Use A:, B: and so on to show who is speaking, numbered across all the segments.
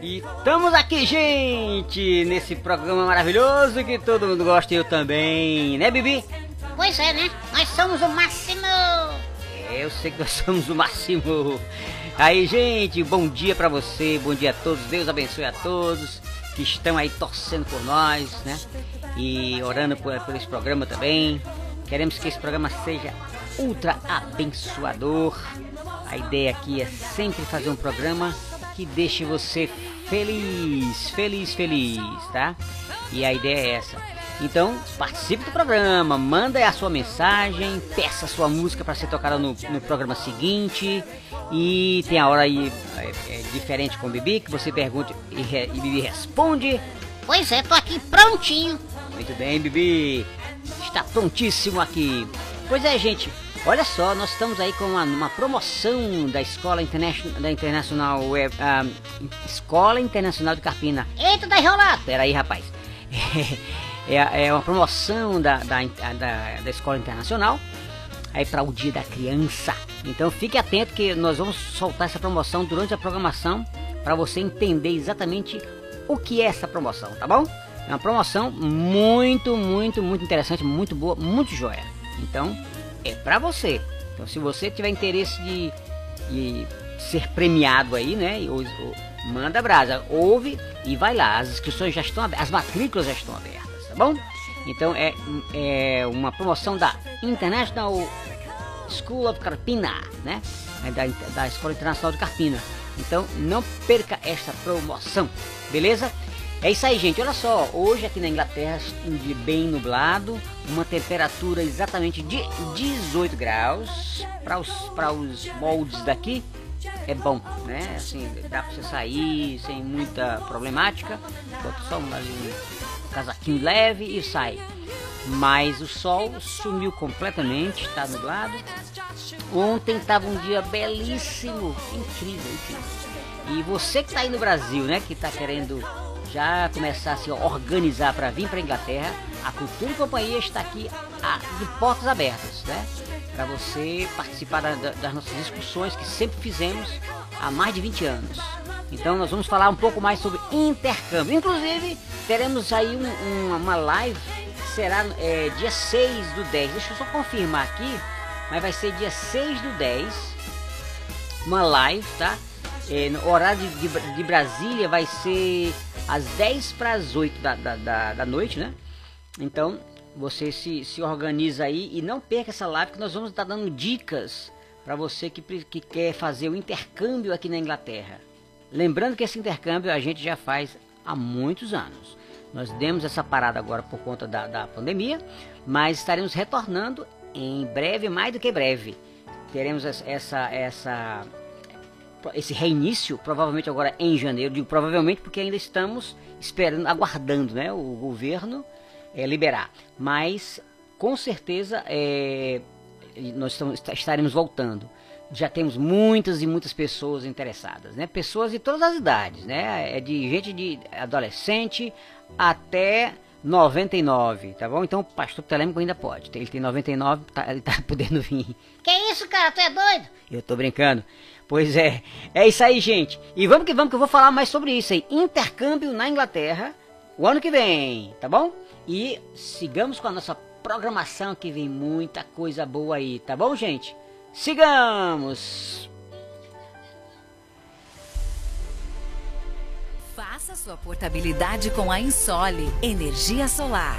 A: E estamos aqui, gente, nesse programa maravilhoso que todo mundo gosta e eu também, né, Bibi?
B: Pois é, né? Nós somos o máximo.
A: É, eu sei que nós somos o máximo. Aí, gente, bom dia pra você, bom dia a todos, Deus abençoe a todos que estão aí torcendo por nós, né? E orando por, por esse programa também. Queremos que esse programa seja ultra abençoador. A ideia aqui é sempre fazer um programa que deixe você feliz, feliz, feliz, tá? E a ideia é essa. Então, participe do programa, manda a sua mensagem, peça a sua música para ser tocada no, no, programa seguinte. E tem a hora aí é, é, diferente com o Bibi, que você pergunta e, re, e Bibi responde.
B: Pois é, tô aqui prontinho.
A: Muito bem, Bibi. Está prontíssimo aqui. Pois é, gente. Olha só, nós estamos aí com uma, uma promoção da Escola Internacional, da Internacional ah, Escola Internacional de Carpina.
B: Eita, tá enrolado.
A: Pera aí, rapaz. é, é uma promoção da, da, da, da Escola Internacional aí para o Dia da Criança. Então fique atento que nós vamos soltar essa promoção durante a programação para você entender exatamente o que é essa promoção, tá bom? É uma promoção muito, muito, muito interessante, muito boa, muito joia. Então é para você. Então se você tiver interesse de, de ser premiado aí, né? Ou, ou, manda brasa, ouve e vai lá. As inscrições já estão abertas, as matrículas já estão abertas, tá bom? Então é, é uma promoção da International School of Carpina, né? É da, da Escola Internacional de Carpina. Então não perca esta promoção, beleza? É isso aí, gente. Olha só, hoje aqui na Inglaterra, um dia bem nublado, uma temperatura exatamente de 18 graus. Para os, para os moldes daqui, é bom, né? Assim, dá para você sair sem muita problemática. Bota só um, um casaquinho leve e sai. Mas o sol sumiu completamente, está nublado. Ontem estava um dia belíssimo, incrível, incrível. E você que está aí no Brasil, né, que está querendo já começar a se organizar para vir para Inglaterra, a Cultura e Companhia está aqui a, de portas abertas, né? Para você participar da, das nossas discussões que sempre fizemos há mais de 20 anos. Então nós vamos falar um pouco mais sobre intercâmbio. Inclusive, teremos aí um, um, uma live será é, dia 6 do 10. Deixa eu só confirmar aqui, mas vai ser dia 6 do 10. Uma live, tá? É, no horário de, de, de, Brasília vai ser às 10 para as 8 da, da, da, da noite, né? Então você se, se organiza aí e não perca essa live que nós vamos estar dando dicas para você que, que quer fazer o intercâmbio aqui na Inglaterra. Lembrando que esse intercâmbio a gente já faz há muitos anos. Nós demos essa parada agora por conta da, da pandemia, mas estaremos retornando em breve, mais do que breve. Teremos essa, essa, esse reinício, provavelmente agora em janeiro. Digo provavelmente porque ainda estamos esperando, aguardando né, o governo é, liberar. Mas com certeza é, nós estamos, estaremos voltando já temos muitas e muitas pessoas interessadas, né? Pessoas de todas as idades, né? É de gente de adolescente até 99, tá bom? Então o pastor Telêmico ainda pode. Ele tem 99, tá, ele tá podendo vir.
B: Que isso, cara? Tu é doido?
A: Eu tô brincando. Pois é, é isso aí, gente. E vamos que vamos, que eu vou falar mais sobre isso aí. Intercâmbio na Inglaterra o ano que vem, tá bom? E sigamos com a nossa programação que vem muita coisa boa aí, tá bom, gente? Sigamos!
C: Faça sua portabilidade com a Insole Energia Solar.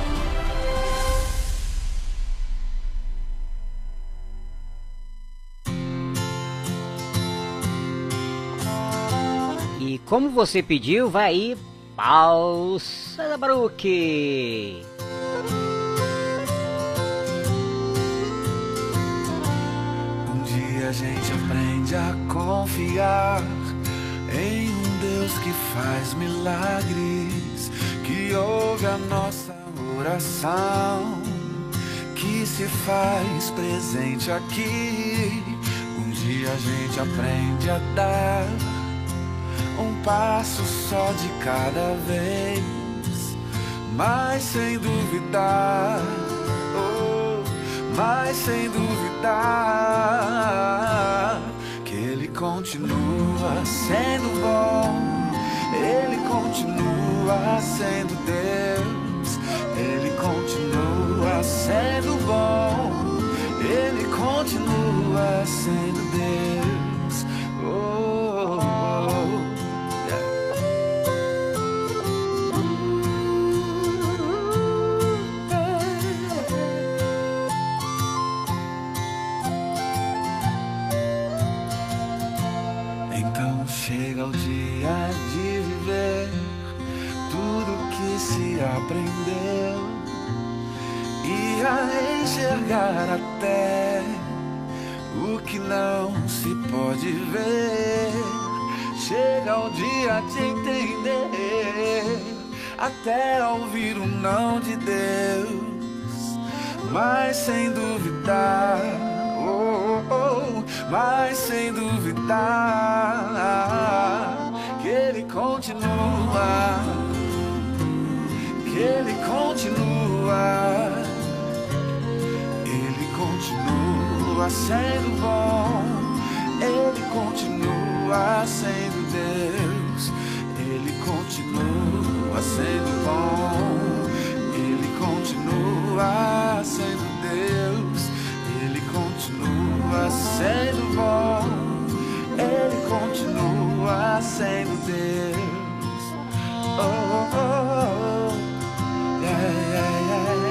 A: Como você pediu, vai aí Pausa da Baruque.
D: Um dia a gente aprende a confiar em um Deus que faz milagres, que ouve a nossa oração, que se faz presente aqui. Um dia a gente aprende a dar um passo só de cada vez, mas sem duvidar, oh, mas sem duvidar que Ele continua sendo bom, Ele continua sendo Deus, Ele continua sendo bom, Ele continua sendo Deus. Oh, aprendeu e a enxergar até o que não se pode ver. Chega o dia de entender até ouvir o não de Deus, mas sem duvidar. Oh, oh, oh, mas sem duvidar que Ele continua, que Ele continua, Ele continua sendo bom, Ele continua sendo Deus, Ele continua sendo bom, Ele continua sendo Deus. Ele continua sendo bom, Ele continua sendo Deus. Oh, oh, oh, oh. Yeah, yeah, yeah.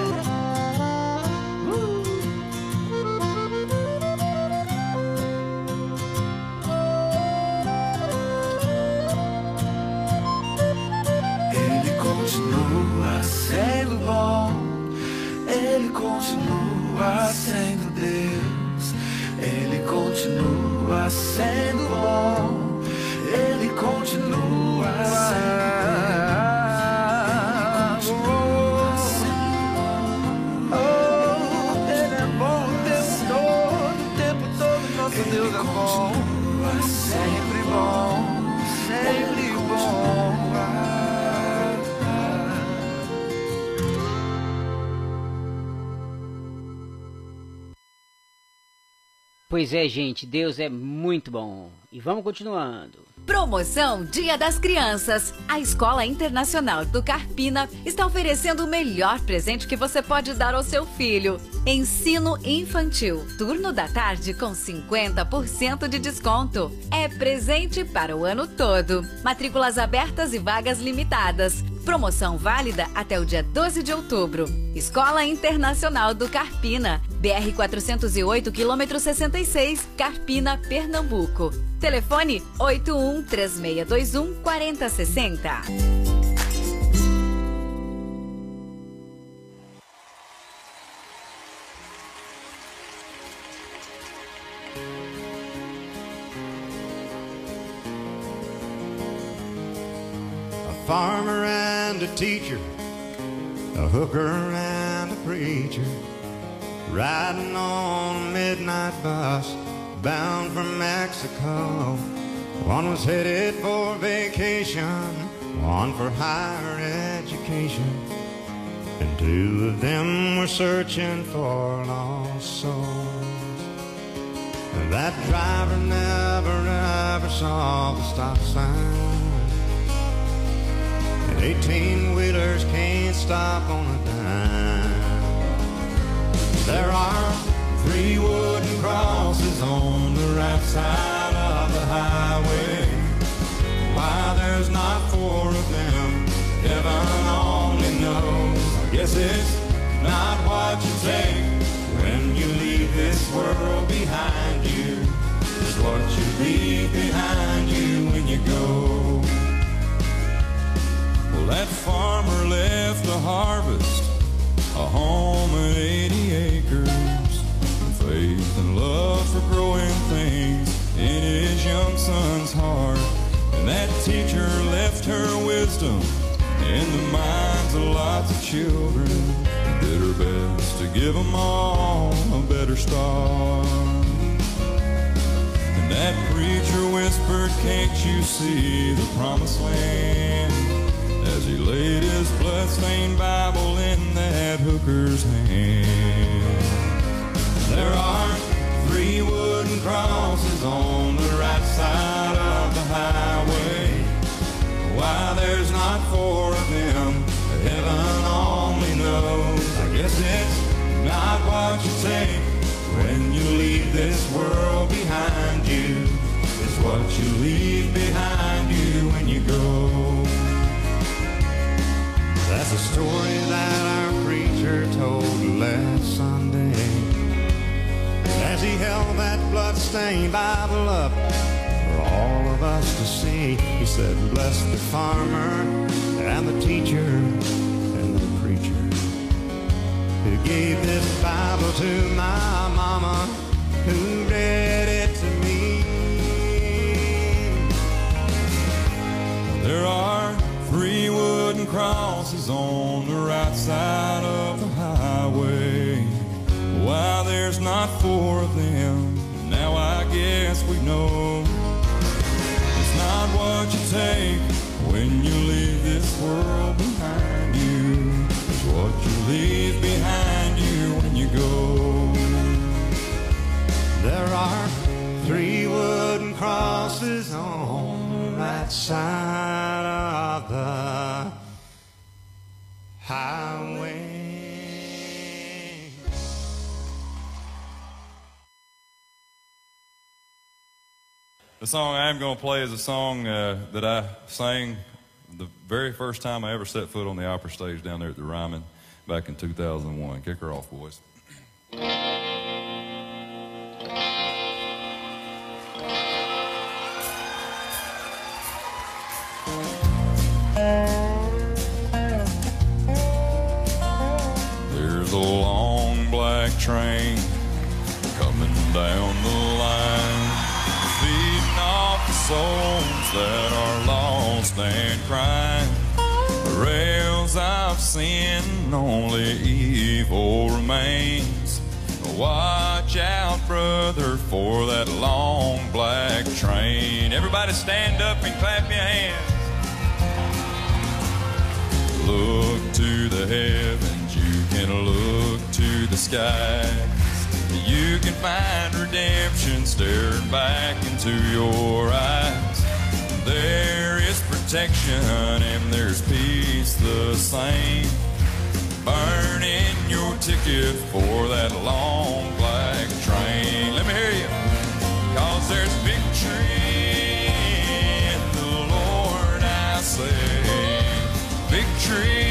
A: Pois é, gente, Deus é muito bom. E vamos continuando.
C: Promoção Dia das Crianças. A Escola Internacional do Carpina está oferecendo o melhor presente que você pode dar ao seu filho. Ensino infantil. Turno da tarde com 50% de desconto. É presente para o ano todo. Matrículas abertas e vagas limitadas. Promoção válida até o dia 12 de outubro. Escola Internacional do Carpina. BR 408, quilômetro 66, Carpina, Pernambuco. Telefone 81 3621 4060.
E: a farmer and a teacher, a hooker and a preacher, riding on a midnight bus bound for Mexico. One was headed for vacation, one for higher education. and two of them were searching for lost souls. That driver never ever saw the stop sign. And 18 wheelers can't stop on a dime. There are three wooden crosses on the right side of the highway. Why there's not four of them, heaven only knows. I guess it's not what you take when you leave this world behind you. It's what you leave behind you when you go.
F: Well, that farmer left a harvest, a home and 80 acres, and love for growing things in his young son's heart. And that teacher left her wisdom in the minds of lots of children, and did her best to give them all a better start. And that preacher whispered, Can't you see the promised land? As he laid his bloodstained Bible in that hooker's hand.
E: There are three wooden crosses on the right side of the highway. Why there's not four of them, heaven only knows. I guess it's not what you take when you leave this world behind you. It's what you leave behind you when you go. That's a story that our preacher told last Sunday. As he held that bloodstained Bible up for all of us to see, he said, Bless the farmer and the teacher and the preacher who gave this Bible to my mama, who read it to me.
F: There are three wooden crosses on the right side of the highway. There's not four of them, now I guess we know. It's not what you take when you leave this world behind you. It's what you leave behind you when you go.
E: There are three wooden crosses on the right side of the
F: The song I'm going to play is a song uh, that I sang the very first time I ever set foot on the opera stage down there at the Ryman back in 2001. Kick her off, boys. There's a long black train coming down the souls that are lost and crying. The rails of sin, only evil remains. Watch out, brother, for that long black train. Everybody stand up and clap your hands. Look to the heavens, you can look to the skies. You can find redemption staring back into your eyes. There is protection and there's peace the same. Burning your ticket for that long black train. Let me hear you. Cause there's victory in the Lord, I say. Victory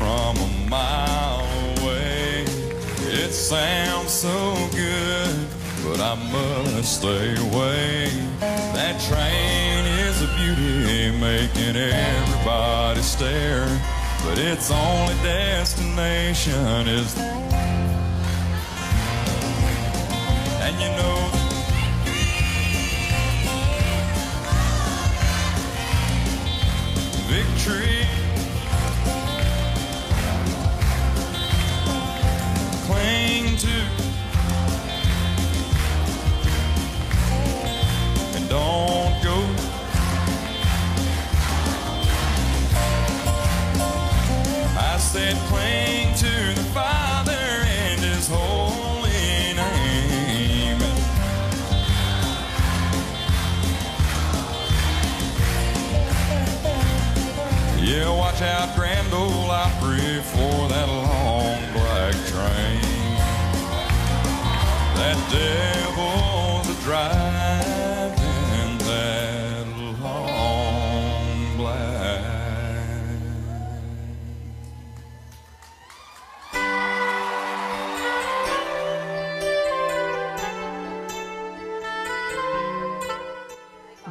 F: from a mile away. It sounds so good, but I must stay away. That train is a beauty, making everybody stare. But its only destination is. And you know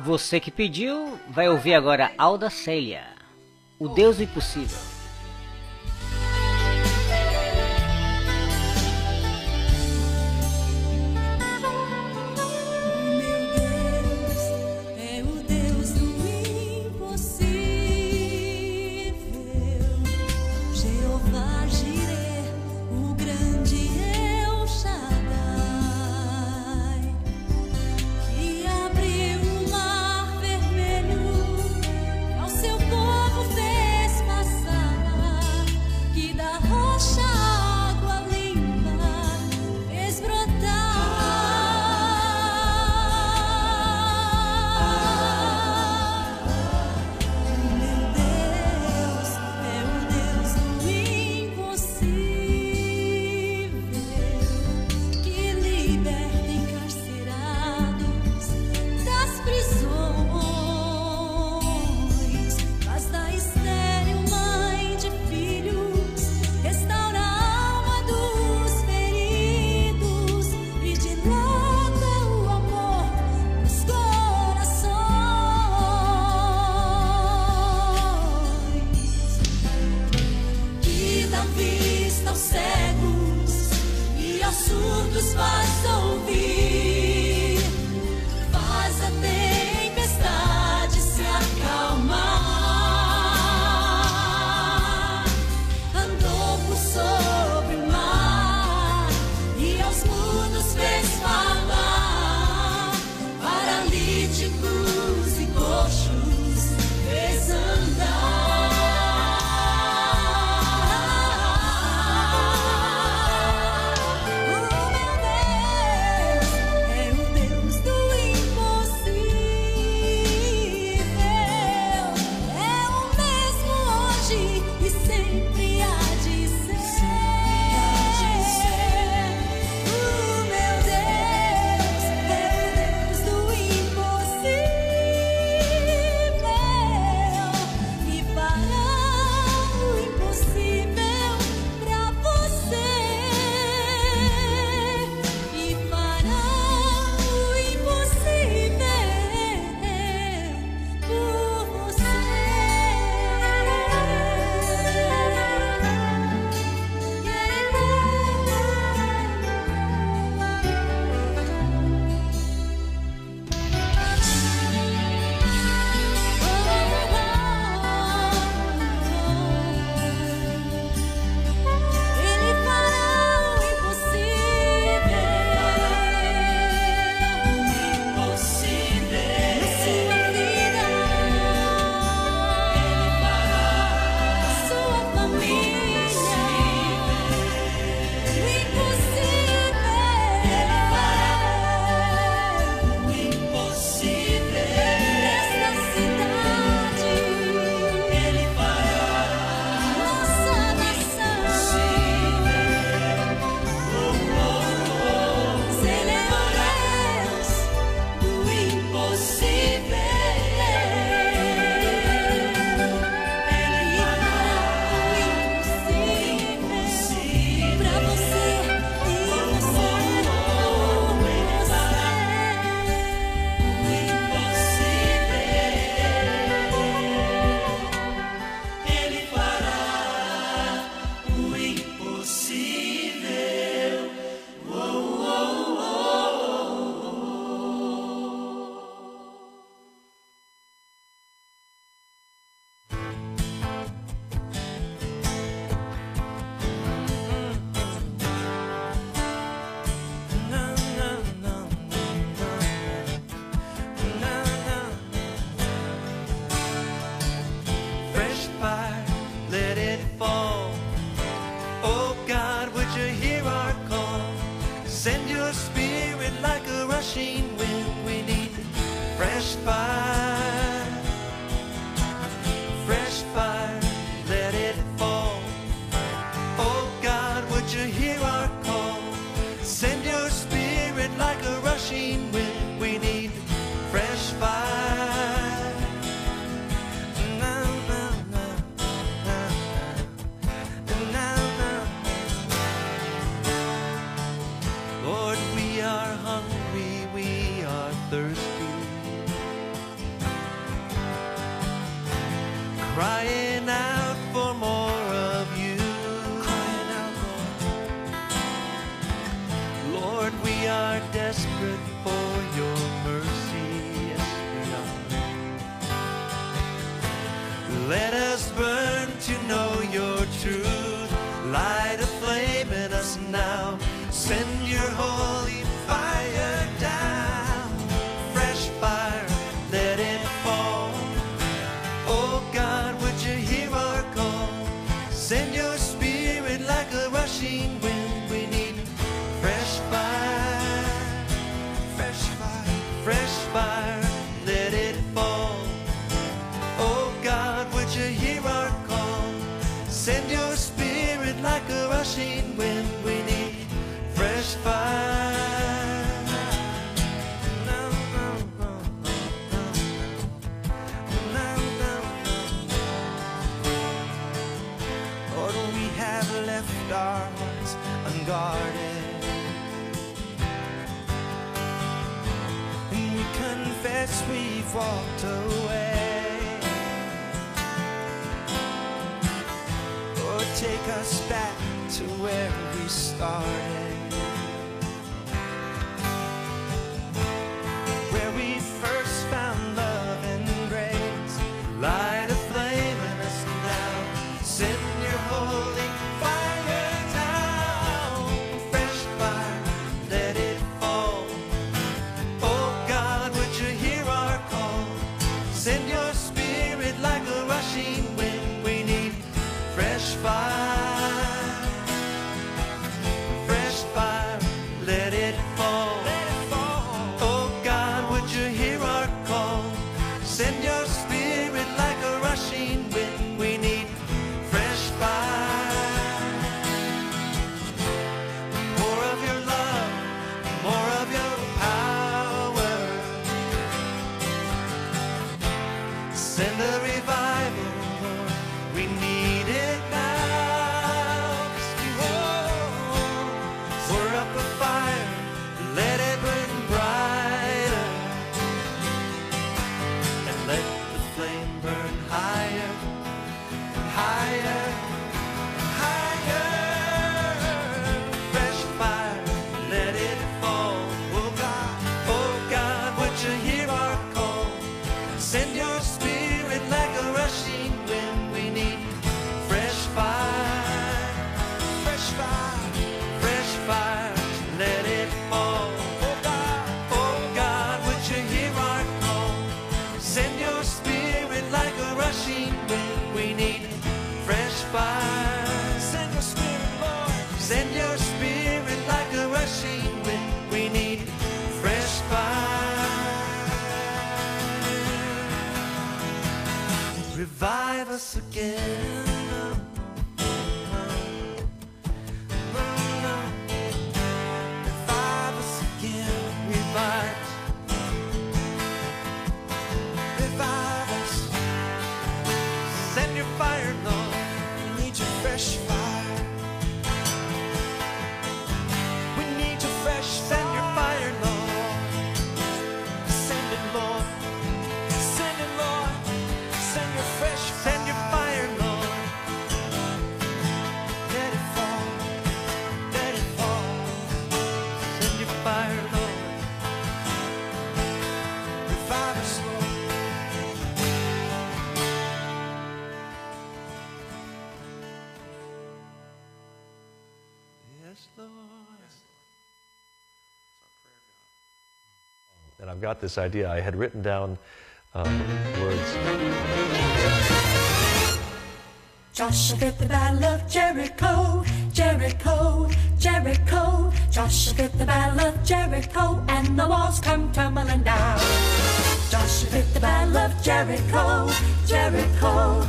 G: Você que pediu vai ouvir agora Alda Celia, O Deus Impossível.
H: let it fall. Oh God, would you hear our call? Send your spirit like a rushing wind. We need fresh fire. walked away. Or take us back to where we started.
D: 없을게. I've got this idea. I had written down um, words.
I: Joshua get the Battle of Jericho, Jericho, Jericho. Joshua get the Battle of Jericho, and the walls come tumbling down. Joshua get the Battle of Jericho, Jericho.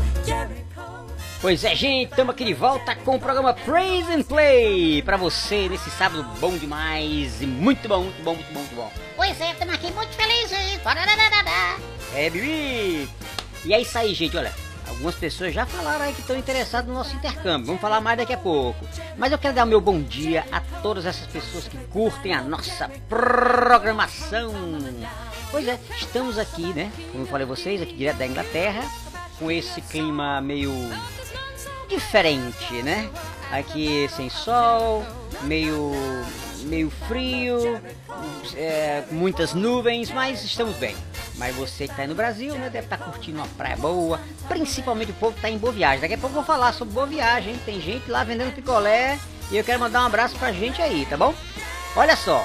A: Pois é, gente, estamos aqui de volta com o programa Praise and Play para você nesse sábado bom demais e muito bom, muito bom, muito bom, muito bom.
B: Pois é, estamos aqui muito felizes.
A: É, Bibi! E é isso aí, gente, olha. Algumas pessoas já falaram aí que estão interessadas no nosso intercâmbio. Vamos falar mais daqui a pouco. Mas eu quero dar o meu bom dia a todas essas pessoas que curtem a nossa programação. Pois é, estamos aqui, né? Como eu falei a vocês, aqui direto da Inglaterra, com esse clima meio diferente, né? Aqui sem sol, meio meio frio, é, muitas nuvens, mas estamos bem. Mas você que está no Brasil, né, deve estar curtindo uma praia boa, principalmente o povo que está em Boa Viagem. Daqui a pouco eu vou falar sobre Boa Viagem, tem gente lá vendendo picolé e eu quero mandar um abraço pra gente aí, tá bom? Olha só,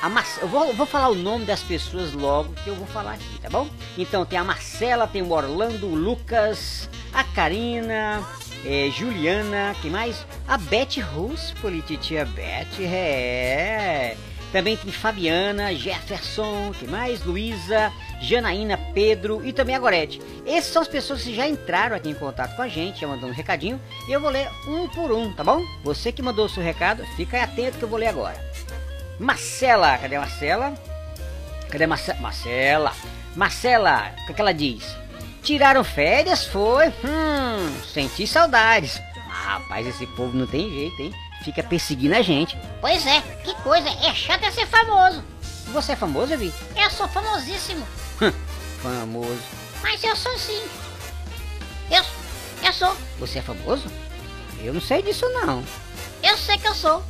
A: a Mar... eu, vou, eu vou falar o nome das pessoas logo que eu vou falar aqui, tá bom? Então tem a Marcela, tem o Orlando, o Lucas, a Karina, é, Juliana, quem mais? A Beth Ruspoli, titia Beth, é. Também tem Fabiana, Jefferson, quem mais? Luísa, Janaína, Pedro e também a Gorete. Essas são as pessoas que já entraram aqui em contato com a gente, já mandou um recadinho. E eu vou ler um por um, tá bom? Você que mandou o seu recado, fica atento que eu vou ler agora. Marcela, cadê a Marcela? Cadê a Marce Marcela? Marcela, o que, que ela diz? Tiraram férias? Foi? Hum, senti saudades. Ah, rapaz, esse povo não tem jeito, hein? Fica perseguindo a gente.
B: Pois é, que coisa, é chato é ser famoso.
A: Você é famoso, Vi?
B: Eu sou famosíssimo,
A: Hum, famoso.
B: mas eu sou sim. Eu, eu sou,
A: Você é famoso? Eu não sei disso não.
B: eu sei que eu sou.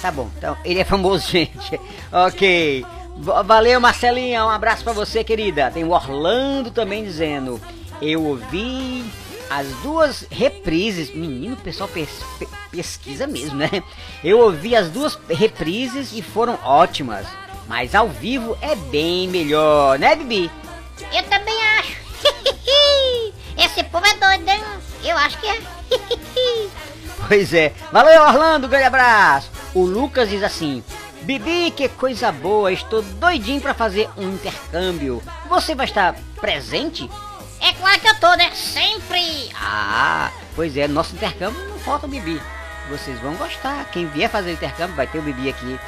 A: Tá bom, então ele é famoso, gente. ok. Valeu, Marcelinha. Um abraço pra você, querida. Tem o Orlando também dizendo: Eu ouvi as duas reprises. Menino, o pessoal pes- pe- pesquisa mesmo, né? Eu ouvi as duas reprises e foram ótimas. Mas ao vivo é bem melhor, né, Bibi?
B: Eu também acho. Esse povo é doido, né? Eu acho que é.
A: Pois é. Valeu, Orlando. Grande abraço. O Lucas diz assim: Bibi, que coisa boa. Estou doidinho pra fazer um intercâmbio. Você vai estar presente?
B: É claro que eu tô, né? Sempre.
A: Ah, pois é. Nosso intercâmbio não falta o Bibi. Vocês vão gostar. Quem vier fazer o intercâmbio vai ter o Bibi aqui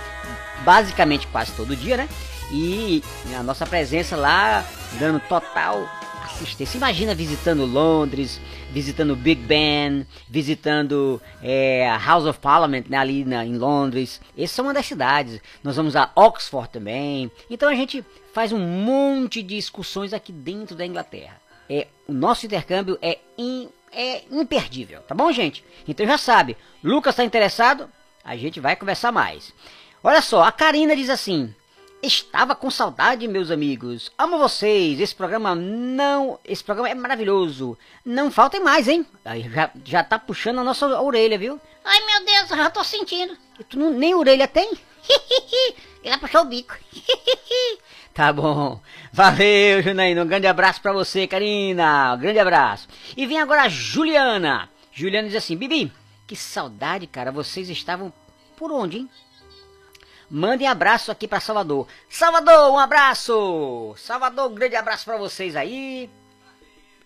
A: basicamente quase todo dia, né? E a nossa presença lá dando total assistência. Imagina visitando Londres, visitando Big Ben, visitando é, House of Parliament né, ali na, em Londres. Essa é uma das cidades. Nós vamos a Oxford também. Então a gente faz um monte de excursões aqui dentro da Inglaterra. É, o nosso intercâmbio é, in- é imperdível, tá bom, gente? Então já sabe, Lucas está interessado? A gente vai conversar mais. Olha só, a Karina diz assim: Estava com saudade, meus amigos. Amo vocês. Esse programa não. Esse programa é maravilhoso. Não faltem mais, hein? Aí já, já tá puxando a nossa orelha, viu?
B: Ai meu Deus, eu já tô sentindo.
A: E tu não- nem orelha tem?
B: Ele puxou o bico.
A: Tá bom. Valeu, Junaína. Um grande abraço pra você, Karina. Um grande abraço. E vem agora a Juliana. Juliana diz assim: Bibi, que saudade, cara. Vocês estavam por onde, hein? Mandem abraço aqui pra Salvador. Salvador, um abraço! Salvador, um grande abraço pra vocês aí.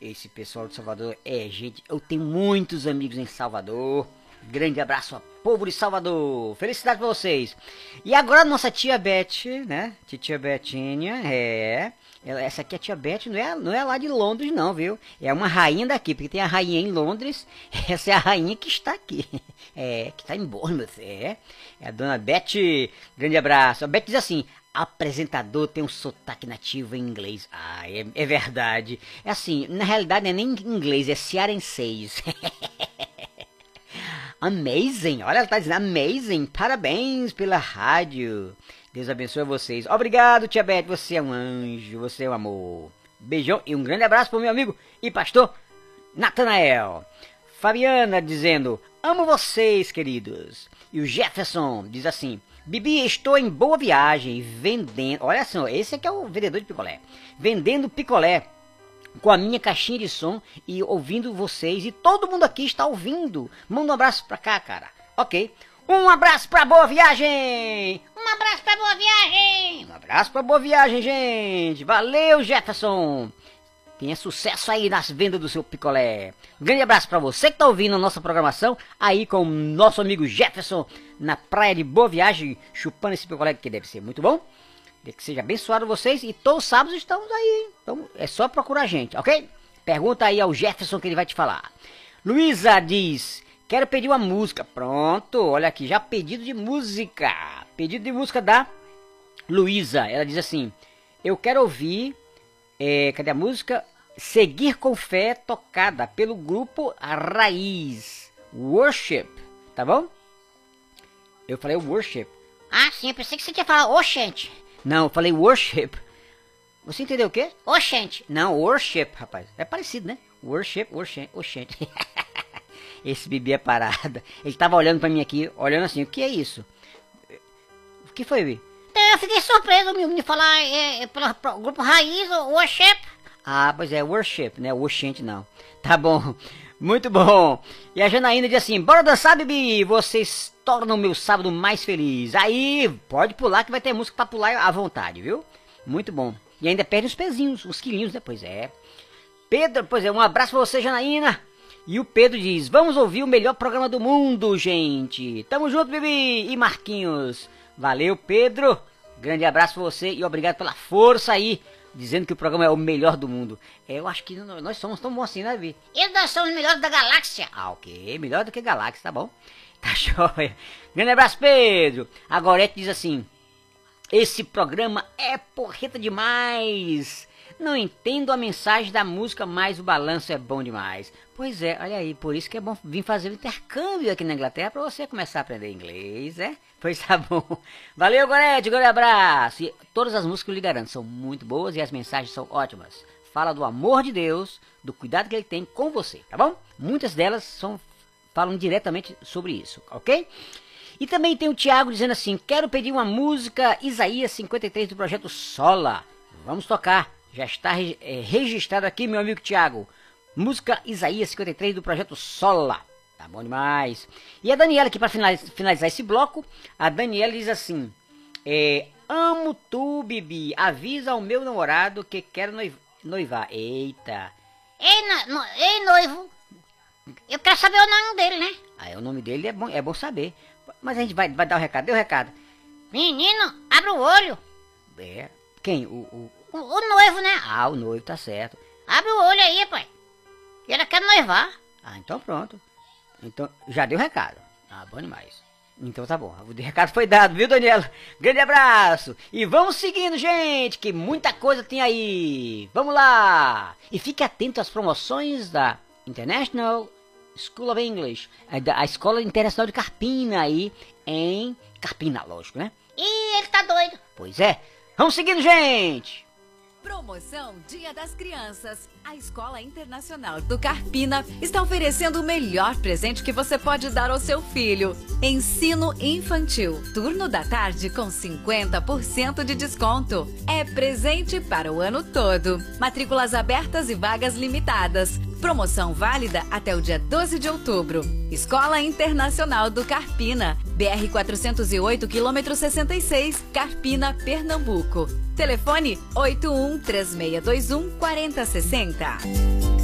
A: Esse pessoal de Salvador é gente. Eu tenho muitos amigos em Salvador. Grande abraço povo de Salvador. Felicidade pra vocês. E agora nossa tia Beth, né? Tia Betinha, é. Essa aqui é a tia Beth, não é, não é lá de Londres, não, viu? É uma rainha daqui, porque tem a rainha em Londres. Essa é a rainha que está aqui. É, que está em Bournemouth, é. É a dona Beth. Grande abraço. A Beth diz assim: apresentador tem um sotaque nativo em inglês. Ah, é, é verdade. É assim, na realidade não é nem inglês, é cearenseis. Amazing, olha, ela tá dizendo amazing, parabéns pela rádio. Deus abençoe vocês. Obrigado, tia Beth, você é um anjo, você é um amor. Beijão e um grande abraço pro meu amigo e pastor Natanael. Fabiana dizendo, amo vocês, queridos. E o Jefferson diz assim, Bibi, estou em boa viagem, vendendo, olha só, esse aqui é o vendedor de picolé. Vendendo picolé com a minha caixinha de som e ouvindo vocês. E todo mundo aqui está ouvindo. Manda um abraço pra cá, cara. Ok. Um abraço pra boa viagem!
B: Um abraço pra boa viagem!
A: Um abraço pra boa viagem, gente! Valeu, Jefferson! Tenha sucesso aí nas vendas do seu picolé. Um grande abraço pra você que tá ouvindo a nossa programação aí com o nosso amigo Jefferson na praia de Boa Viagem, chupando esse picolé que deve ser muito bom. Que seja abençoado vocês e todos os sábados estamos aí. Então é só procurar a gente, ok? Pergunta aí ao Jefferson que ele vai te falar. Luísa diz: Quero pedir uma música. Pronto, olha aqui, já pedido de música. Pedido de música da Luísa. Ela diz assim: Eu quero ouvir. é, cadê a música? Seguir com fé tocada pelo grupo Raiz. Worship. Tá bom? Eu falei worship.
B: Ah, sim, eu pensei que você tinha falado oxente.
A: Não, eu falei worship. Você entendeu o quê?
B: Oxente.
A: Não, worship, rapaz. É parecido, né? Worship, worship, oxente. Esse bebê é parada. Ele tava olhando pra mim aqui, olhando assim, o que é isso? O que foi, Bi?
B: Então, eu fiquei surpreso de falar é, é, pelo pro- grupo Raiz, o worship.
A: Ah, pois é, worship, né? Oxente não. Tá bom. Muito bom. E a Janaína diz assim: Bora dançar, Bibi. Vocês tornam o meu sábado mais feliz. Aí, pode pular que vai ter música pra pular à vontade, viu? Muito bom. E ainda perde os pezinhos, os quilinhos, né? Pois é. Pedro, pois é, um abraço pra você, Janaína. E o Pedro diz: Vamos ouvir o melhor programa do mundo, gente. Tamo junto, Bibi e Marquinhos. Valeu, Pedro. Grande abraço pra você e obrigado pela força aí, dizendo que o programa é o melhor do mundo. É, Eu acho que nós somos tão bons assim, né, Bibi?
B: Eles nós somos os melhores da galáxia.
A: Ah, ok. Melhor do que Galáxia, tá bom? Tá joia. Grande abraço, Pedro. A Gorete diz assim: Esse programa é porreta demais. Não entendo a mensagem da música, mas o balanço é bom demais. Pois é, olha aí, por isso que é bom vir fazer o intercâmbio aqui na Inglaterra pra você começar a aprender inglês, é? Pois tá bom. Valeu, Gorete, grande abraço. E todas as músicas, eu lhe garanto, são muito boas e as mensagens são ótimas. Fala do amor de Deus, do cuidado que ele tem com você, tá bom? Muitas delas são falam diretamente sobre isso, ok? E também tem o Thiago dizendo assim: quero pedir uma música Isaías 53 do projeto Sola. Vamos tocar. Já está eh, registrado aqui, meu amigo Thiago. Música Isaías 53 do projeto Sola. Tá bom demais. E a Daniela, aqui para finalizar, esse bloco, a Daniela diz assim: é, Amo tu, Bibi. Avisa ao meu namorado que quero noiv- noivar. Eita.
B: Ei, no- no- ei, noivo. Eu quero saber o nome dele, né?
A: Aí o nome dele é bom, é bom saber. Mas a gente vai, vai dar o recado. Deu o recado.
B: Menino, abre o olho.
A: É. Quem? O, o-
B: O, o noivo, né?
A: Ah, o noivo, tá certo.
B: Abre o olho aí, pai. Ele quer noivar.
A: Ah, então pronto. Então, já deu o recado. Ah, bom demais. Então tá bom. O recado foi dado, viu, Daniela? Grande abraço. E vamos seguindo, gente, que muita coisa tem aí. Vamos lá. E fique atento às promoções da International School of English, a da- Escola Internacional de Carpina aí em Carpina, lógico, né?
B: Ih, ele tá doido.
A: Pois é. Vamos seguindo, gente.
C: Promoção Dia das Crianças. A Escola Internacional do Carpina está oferecendo o melhor presente que você pode dar ao seu filho. Ensino infantil. Turno da tarde com 50% de desconto. É presente para o ano todo. Matrículas abertas e vagas limitadas. Promoção válida até o dia 12 de outubro. Escola Internacional do Carpina. BR 408, quilômetro 66, Carpina, Pernambuco. Telefone 81 3621 4060.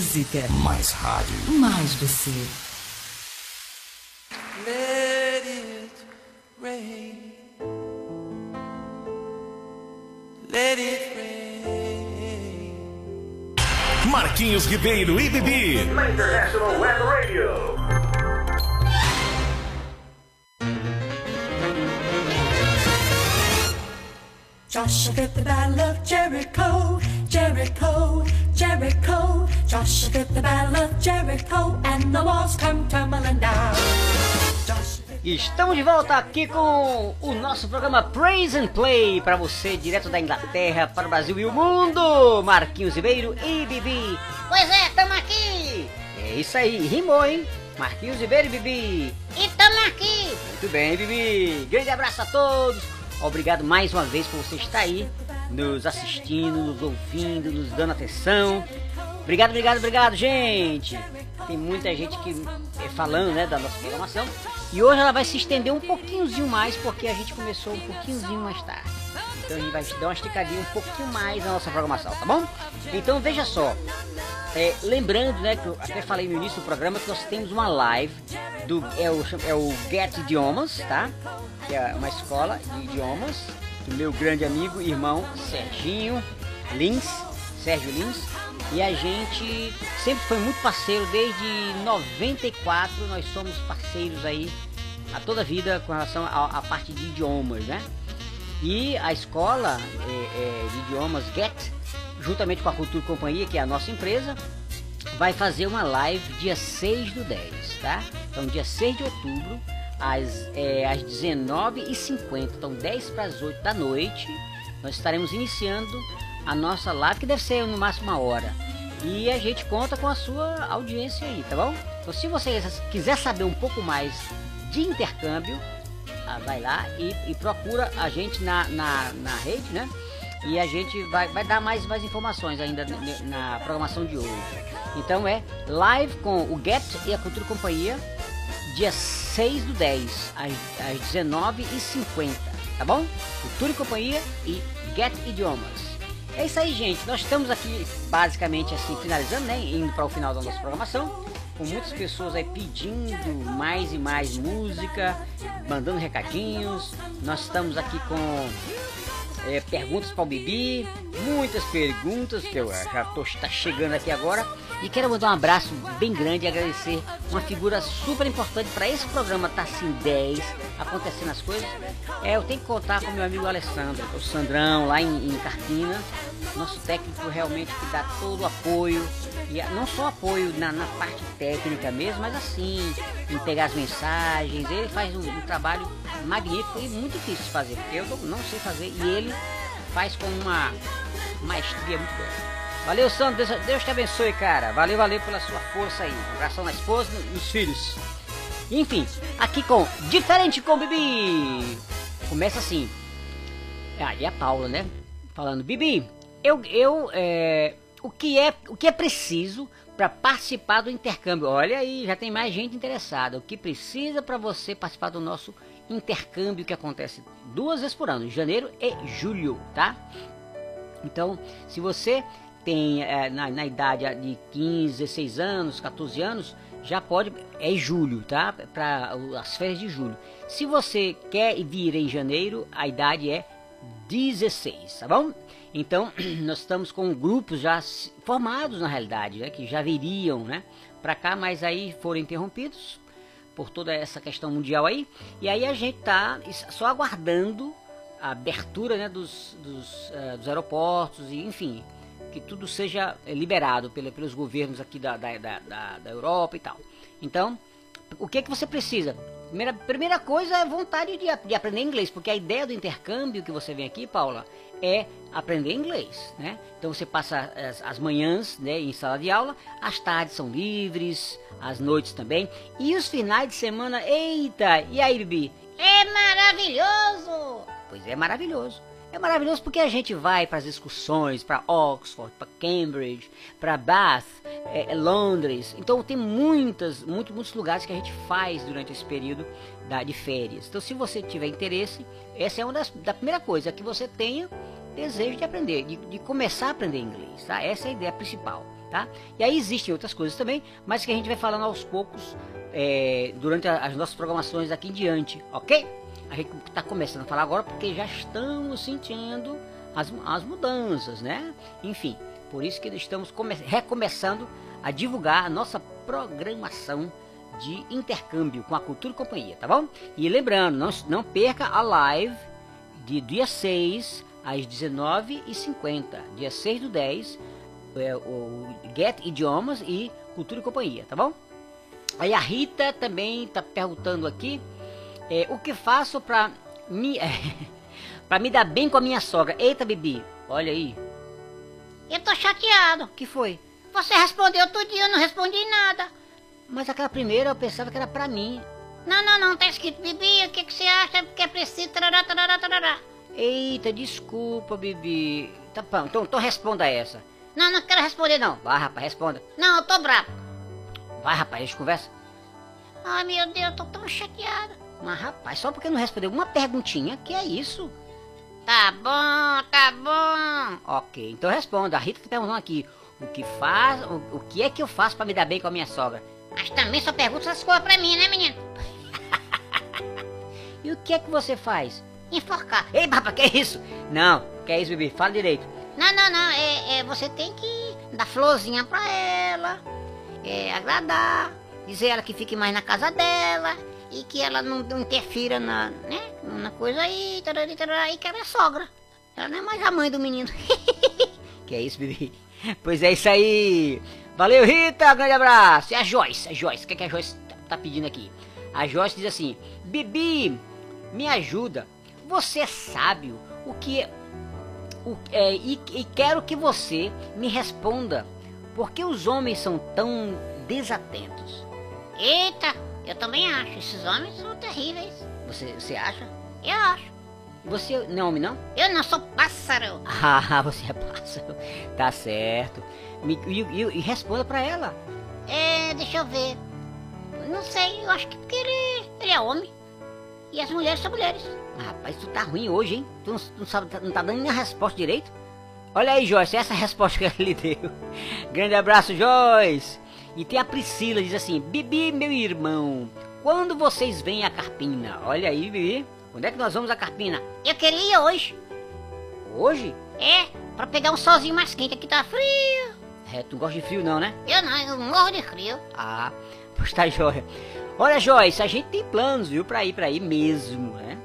J: Música.
K: Mais rádio.
J: Mais você.
D: Let it rain. Let it rain.
L: Marquinhos Ribeiro e Bibi. Na International Web Radio.
I: Joshua fit the battle of Jericho, Jericho, Jericho. Joshua fit the battle of Jericho, and the walls come tumbling down.
A: Estamos de volta aqui com o nosso programa Praise and Play para você, direto da Inglaterra para o Brasil e o mundo. Marquinhos Ribeiro e Bibi.
B: Pois é, tamo aqui.
A: É isso aí, rimou, hein? Marquinhos Ribeiro e Bibi.
B: E tamo aqui.
A: Muito bem, Bibi. Grande abraço a todos. Obrigado mais uma vez por você estar aí, nos assistindo, nos ouvindo, nos dando atenção. Obrigado, obrigado, obrigado, gente. Tem muita gente que é, falando, né, da nossa programação. E hoje ela vai se estender um pouquinhozinho mais, porque a gente começou um pouquinhozinho mais tarde. Então a gente vai dar uma esticadinha um pouquinho mais na nossa programação, tá bom? Então veja só. É, lembrando, né, que eu até falei no início do programa que nós temos uma live do é o, é o Get Idiomas, tá? Que é uma escola de idiomas do meu grande amigo e irmão Serginho Lins, Sérgio Lins. E a gente sempre foi muito parceiro desde 94, nós somos parceiros aí a toda vida com relação à parte de idiomas, né? E a escola é, é, de idiomas Get, juntamente com a Cultura Companhia, que é a nossa empresa, vai fazer uma live dia 6 do 10, tá? Então, dia 6 de outubro, às, é, às 19h50, então 10 para as 8 da noite, nós estaremos iniciando a nossa live, que deve ser no máximo uma hora. E a gente conta com a sua audiência aí, tá bom? Então, se você quiser saber um pouco mais de intercâmbio, ah, vai lá e, e procura a gente na, na, na rede, né? E a gente vai, vai dar mais, mais informações ainda na, na programação de hoje. Então é live com o Get e a Cultura Companhia, dia 6 do 10, às, às 19h50, tá bom? Cultura e Companhia e Get Idiomas. É isso aí, gente. Nós estamos aqui basicamente assim, finalizando, né? Indo para o final da nossa programação. Com muitas pessoas aí pedindo mais e mais música, mandando recadinhos. Nós estamos aqui com é, perguntas para o Bibi, muitas perguntas que eu já estou tá chegando aqui agora. E quero mandar um abraço bem grande e agradecer uma figura super importante para esse programa estar tá assim 10, acontecendo as coisas. É, eu tenho que contar com meu amigo Alessandro, o Sandrão, lá em, em Carpina, nosso técnico realmente que dá todo o apoio, e não só apoio na, na, parte técnica mesmo, mas assim, em pegar as mensagens, ele faz um, um trabalho magnífico e muito difícil de fazer, porque eu não sei fazer e ele faz com uma maestria muito grande. Valeu, Sandro. Deus, te abençoe, cara. Valeu, valeu pela sua força aí. Um abração na esposa e nos filhos. Enfim, aqui com Diferente com Bibi. Começa assim. Ah, e a Paula, né? Falando, Bibi, eu, eu, é, o que é, o que é preciso para participar do intercâmbio? Olha aí, já tem mais gente interessada. O que precisa para você participar do nosso intercâmbio que acontece duas vezes por ano, janeiro e julho, tá? Então, se você tem é, na, na, idade de 15, 16 anos, 14 anos, já pode, é julho, tá? Para as férias de julho. Se você quer vir em janeiro, a idade é 16, tá bom? Então, nós estamos com grupos já formados na realidade, né, que já viriam, né, para cá, mas aí foram interrompidos por toda essa questão mundial aí. E aí a gente tá só aguardando a abertura, né, dos, dos, uh, dos aeroportos e enfim, que tudo seja eh, liberado pela, pelos governos aqui da, da, da, da, Europa e tal. Então, o que é que você precisa? Primeira, primeira coisa é vontade de, de aprender inglês, porque a ideia do intercâmbio que você vem aqui, Paula, é aprender inglês, né? Então você passa as, as, manhãs, né, em sala de aula, as tardes são livres, as noites também, e os finais de semana, eita! E aí, Bibi?
B: É maravilhoso!
A: Pois é, maravilhoso. É maravilhoso porque a gente vai para as excursões, para Oxford, para Cambridge, para Bath, é, é, Londres. Então tem muitas, muito, muitos lugares que a gente faz durante esse período da, de férias. Então se você tiver interesse, essa é uma das da primeira coisa que você tenha desejo de aprender, de, de começar a aprender inglês, tá? Essa é a ideia principal, tá? E aí existem outras coisas também, mas que a gente vai falando aos poucos é, durante as nossas programações daqui em diante, ok? A gente está começando a falar agora porque já estamos sentindo as, as mudanças, né? Enfim, por isso que estamos recomeçando a divulgar a nossa programação de intercâmbio com a Cultura e Companhia, tá bom? E lembrando, não, não perca a live de dia 6 às 19h50, dia 6 do 10, é, o Get Idiomas e Cultura e Companhia, tá bom? Aí a Rita também está perguntando aqui é, o que faço pra me, é, pra me dar bem com a minha sogra. Eita, Bibi, olha aí.
B: Eu tô chateado.
A: que foi?
B: Você respondeu outro dia, eu não respondi nada.
A: Mas aquela primeira eu pensava que era pra mim.
B: Não, não, não, tá escrito, Bibi, o que, que você acha que é preciso? Tarará, tarará, tarará.
A: Eita, desculpa, Bibi. Tá bom, então, então responda essa.
B: Não, não quero responder não.
A: Vai, rapaz, responda.
B: Não, eu tô bravo.
A: Vai, rapaz, a gente conversa.
B: Ai, meu Deus, eu tô tão chateada.
A: Mas, rapaz, só porque não respondeu uma perguntinha, que é isso?
B: Tá bom, tá bom.
A: Ok, então responda. A Rita tá perguntando aqui. O que faz, o, o que é que eu faço para me dar bem com a minha sogra?
B: Mas também só pergunta essas coisas pra mim, né, menino?
A: E o que é que você faz?
B: Enforcar.
A: Ei, papai, que é isso? Não, que é isso, bebê? Fala direito.
B: Não, não, não. É, é, você tem que dar florzinha pra ela, é, agradar, dizer ela que fique mais na casa dela e que ela não, não interfira na, né, na coisa aí, tarari, tarari, que ela é sogra. Ela não é mais a mãe do menino.
A: Que é isso, bebê? Pois é isso aí. Valeu, Rita. Grande abraço. E a Joyce, a Joyce, o que, é que a Joyce tá, tá pedindo aqui? A Joyce diz assim: Bibi, me ajuda. Você é sábio. O que é. O, é e, e quero que você me responda. Por que os homens são tão desatentos?
B: Eita, eu também acho. Esses homens são terríveis.
A: Você, você acha?
B: Eu acho.
A: Você não é homem, não?
B: Eu não sou pássaro.
A: Ah, você é pássaro. Tá certo. Me, e, e- e responda pra ela.
B: É, deixa eu ver. Não sei, eu acho que porque ele, ele é homem. E as mulheres são mulheres.
A: Ah, Rapaz, tu tá ruim hoje, hein? Tu não, não sabe, não tá dando nem a resposta direito? Olha aí, Joyce, essa é a resposta que ele deu. Grande abraço, Joyce. E tem a Priscila, diz assim: Bibi, meu irmão, quando vocês vêm a Carpina? Olha aí, Bibi. Quando é que nós vamos a Carpina?
B: Eu queria ir hoje.
A: Hoje?
B: É, pra pegar um solzinho mais quente, aqui tá frio.
A: É, tu gosta de frio não, né?
B: Eu não, eu morro de frio.
A: Ah, pois tá jóia. Olha, Joyce, a gente tem planos, viu, pra ir pra aí mesmo, né?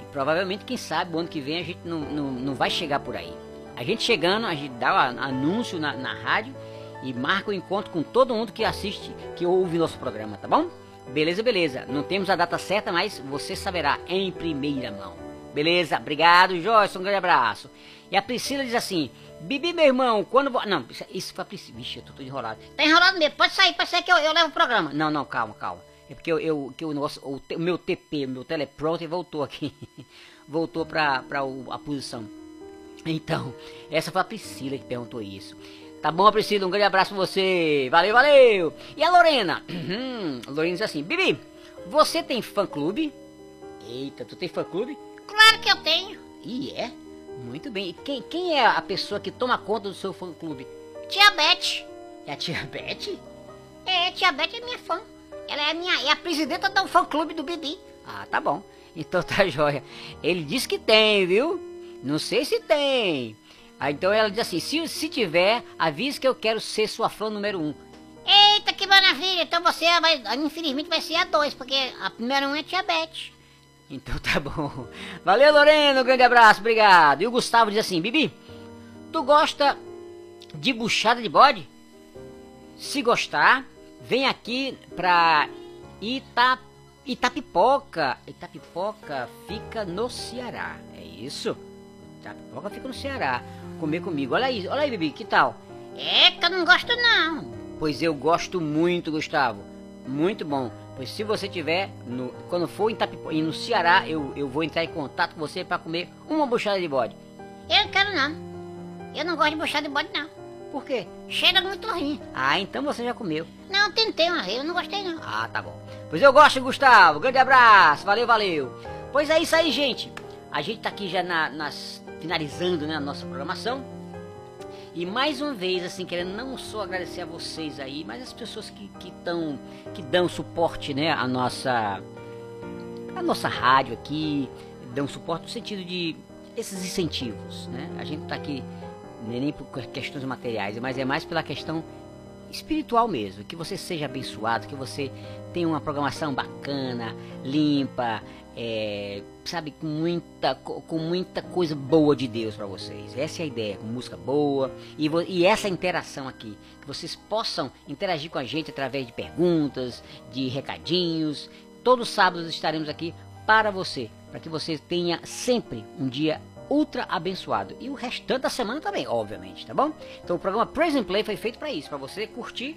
A: E provavelmente, quem sabe, o ano que vem a gente não, não, não vai chegar por aí. A gente chegando, a gente dá o an- anúncio na, na rádio e marca o encontro com todo mundo que assiste, que ouve nosso programa, tá bom? Beleza, beleza. Não temos a data certa, mas você saberá em primeira mão. Beleza? Obrigado, Joyce. Um grande abraço. E a Priscila diz assim: Bibi, meu irmão, quando. Não, isso- foi a Priscila. Vixe, eu tô enrolado.
B: Tá enrolado mesmo, pode sair, pode ser que eu, eu levo o programa.
A: Não, não, calma, calma. É porque eu, eu, que o, negócio, o, te- o meu TP, o meu teleprompter voltou aqui. voltou pra, pra o- a posição. Então, essa foi a Priscila que perguntou isso. Tá bom, Priscila? Um grande abraço pra você. Valeu, valeu. E a Lorena? Uhum, a Lorena diz assim: Bibi, você tem fã-clube? Eita, tu tem fã-clube?
B: Claro que eu tenho.
A: E é? Muito bem. E quem, quem é a pessoa que toma conta do seu fã-clube?
B: Tia Beth.
A: É a tia Beth?
B: É, tia Beth é minha fã. Ela é minha, é a presidenta do fã-clube do Bibi.
A: Ah, tá bom. Então tá jóia. Ele disse que tem, viu? Não sei se tem. Ah, então ela diz assim: se, se tiver, avise que eu quero ser sua fã número um.
B: Eita, que maravilha. Então você vai, infelizmente vai ser a dois, porque a primeira um é tia Beth.
A: Então tá bom. Valeu, Lorena. Um grande abraço, obrigado. E o Gustavo diz assim: Bibi, tu gosta de buchada de bode? Se gostar, vem aqui pra Ita, Itapipoca. Itapipoca fica no Ceará. É isso? Itapipoca fica no Ceará. Comer comigo. Olha aí, olha aí, Bibi, que tal?
B: É que eu não gosto não.
A: Pois eu gosto muito, Gustavo. Muito bom. Pois se você tiver, no, quando for em Itapipoca, e no Ceará, eu, eu vou entrar em contato com você para comer uma buchada de bode.
B: Eu não quero não. Eu não gosto de buchada de bode não.
A: Por quê?
B: Cheira muito ruim.
A: Ah, então você já comeu.
B: Não, tentei uma vez, eu não gostei não.
A: Ah, tá bom. Pois eu gosto, Gustavo. Grande abraço. Valeu, valeu. Pois é isso aí, gente. A gente tá aqui já na, nas, finalizando né, a nossa programação. E mais uma vez, assim, querendo não só agradecer a vocês aí, mas as pessoas que, que, tão, que dão suporte, né, à nossa, à nossa rádio aqui, dão suporte no sentido de esses incentivos, né? A gente tá aqui nem nem por questões materiais, mas é mais pela questão espiritual mesmo, que você seja abençoado, que você tenha uma programação bacana, limpa, é, sabe, com muita, co- com muita coisa boa de Deus para vocês. Essa é a ideia, com música boa e, e essa interação aqui, que vocês possam interagir com a gente através de perguntas, de recadinhos. Todos os sábados estaremos aqui para você, para que você tenha sempre um dia ultra abençoado. E o restante da semana também, obviamente, tá bom? Então o programa Praise and Play foi feito para isso, para você curtir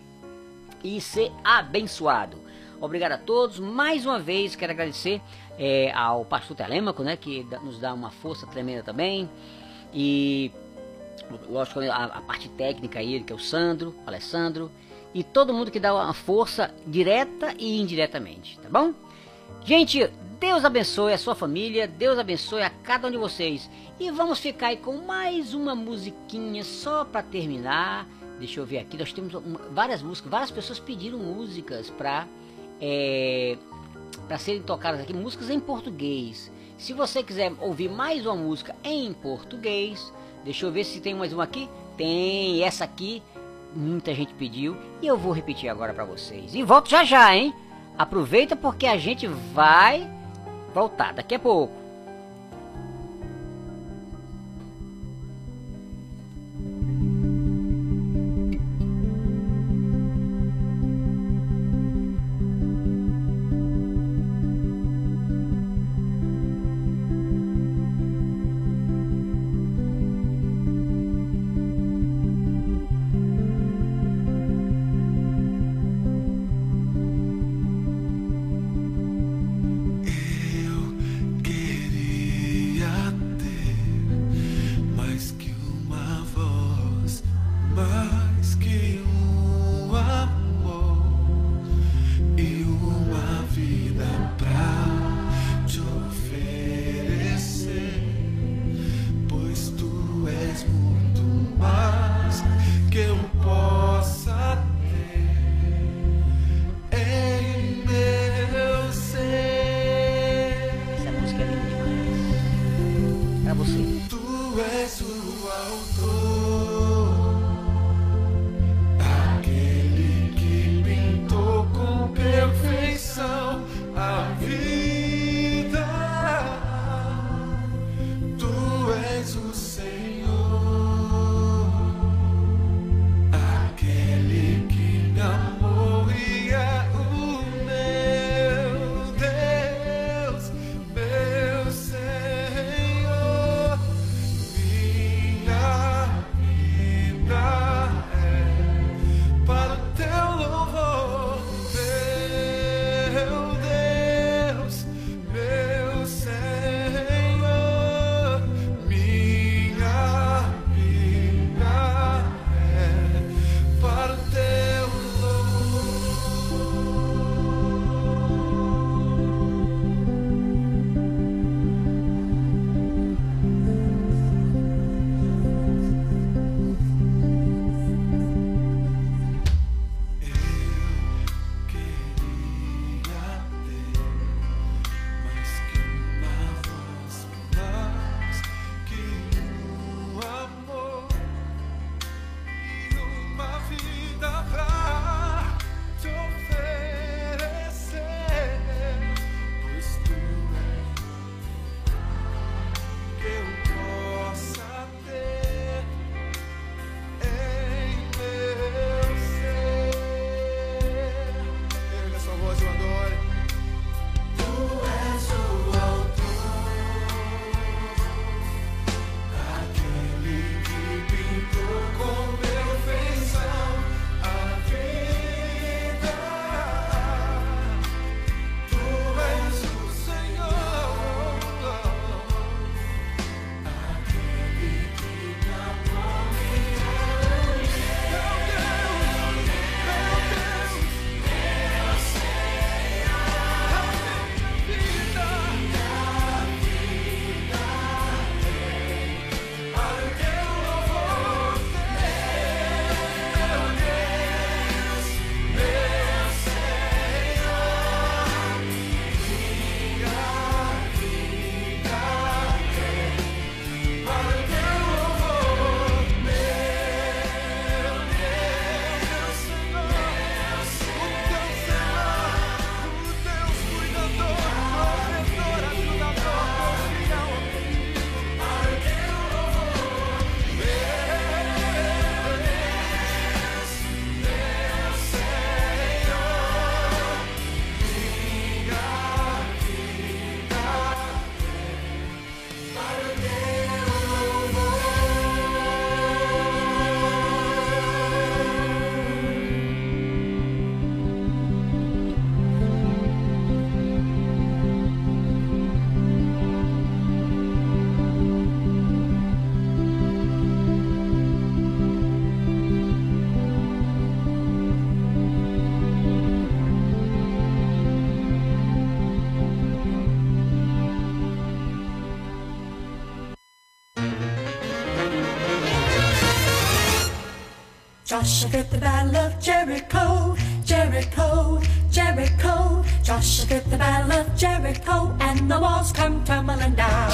A: e ser abençoado. Obrigado a todos. Mais uma vez quero agradecer eh, ao pastor Telêmaco, né, que nos dá uma força tremenda também. E lógico a, a parte técnica aí, que é o Sandro, o Alessandro e todo mundo que dá uma força direta e indiretamente, tá bom? Gente, Deus abençoe a sua família, Deus abençoe a cada um de vocês. E vamos ficar aí com mais uma musiquinha só para terminar,
D: Deixa eu ver aqui, nós temos várias músicas, várias pessoas pediram músicas para é, para serem tocadas aqui, músicas em português. Se você quiser ouvir mais uma música em português, deixa eu ver se tem mais uma aqui. Tem essa aqui, muita gente pediu e eu vou repetir agora para vocês. E volto já já, hein? Aproveita porque a gente vai voltar daqui a pouco.
I: Joshua fit the battle of Jericho, Jericho, Jericho. Joshua fit the battle of Jericho, and the walls come tumbling down.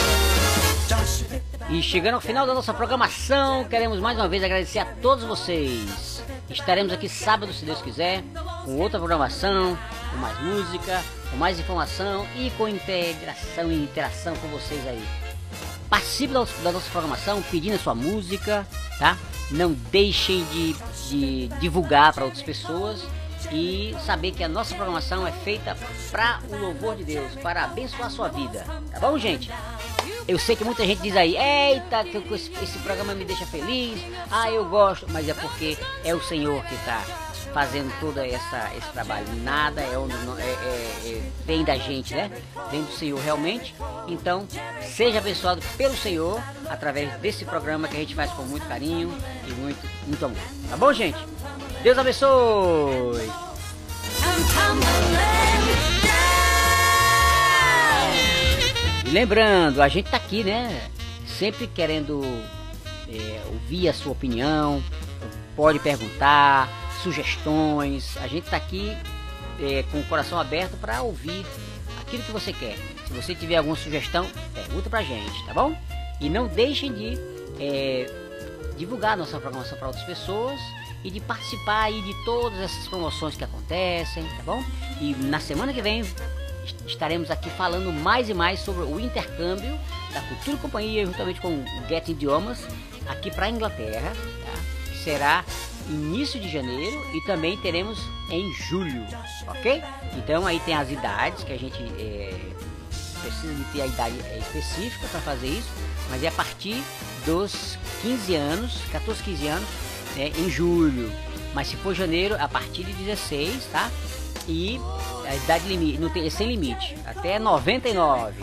A: E chegando ao final da nossa programação, queremos mais uma vez agradecer a todos vocês. Estaremos aqui sábado, se Deus quiser, com outra programação, com mais música, com mais informação e com integração e interação com vocês aí. Participe da, da nossa programação pedindo a sua música, tá? Não deixem de, de divulgar para outras pessoas e saber que a nossa programação é feita para o louvor de Deus, para abençoar a sua vida. Tá bom, gente? Eu sei que muita gente diz aí, eita, que esse, esse programa me deixa feliz, ah, eu gosto, mas é porque é o Senhor que está fazendo todo essa, esse trabalho. Nada é, é, é- é- vem da gente, né? Vem do Senhor realmente. Então, seja abençoado pelo Senhor através desse programa que a gente faz com muito carinho e muito, muito amor. Tá bom, gente? Deus abençoe! E lembrando, a gente tá aqui, né? Sempre querendo é, ouvir a sua opinião, pode perguntar, sugestões. A gente tá aqui é, com o coração aberto para ouvir aquilo que você quer. Se você tiver alguma sugestão, pergunta pra gente, tá bom? E não deixem de é, divulgar nossa programação para outras pessoas e de participar aí de todas essas promoções que acontecem, tá bom? E na semana que vem est- estaremos aqui falando mais e mais sobre o intercâmbio da Cultura Companhia juntamente com o Get Idiomas aqui para a Inglaterra, tá? Que será início de janeiro e também teremos em julho, ok? Então aí tem as idades que a gente é, precisa de ter a idade é, específica para fazer isso, mas é a partir dos 15 anos, 14, 15 anos, né, em julho. Mas se for janeiro, a partir de 16, tá? E a idade limite, não tem, é sem limite, até 99.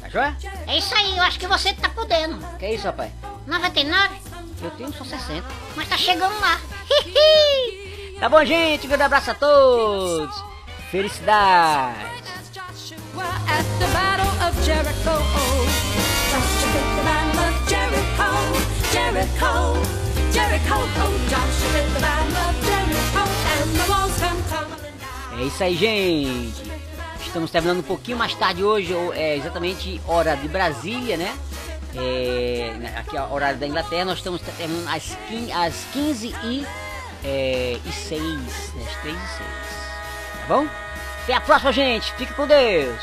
A: Tá joia?
B: É isso aí, eu acho que você tá podendo.
A: Que é isso, rapaz?
B: 99?
A: Eu tenho só 60.
B: Mas tá chegando lá.
A: Tá bom, gente? Grande abraço a todos.
I: Down.
A: É isso aí, gente. Estamos terminando um pouquinho mais tarde hoje, é exatamente hora de Brasília, né? É, aqui é o horário da Inglaterra, nós estamos terminando às 15, às 15 e, é, e 6, né? Às 3 e 6. Tá bom? Até a próxima, gente. Fique com Deus.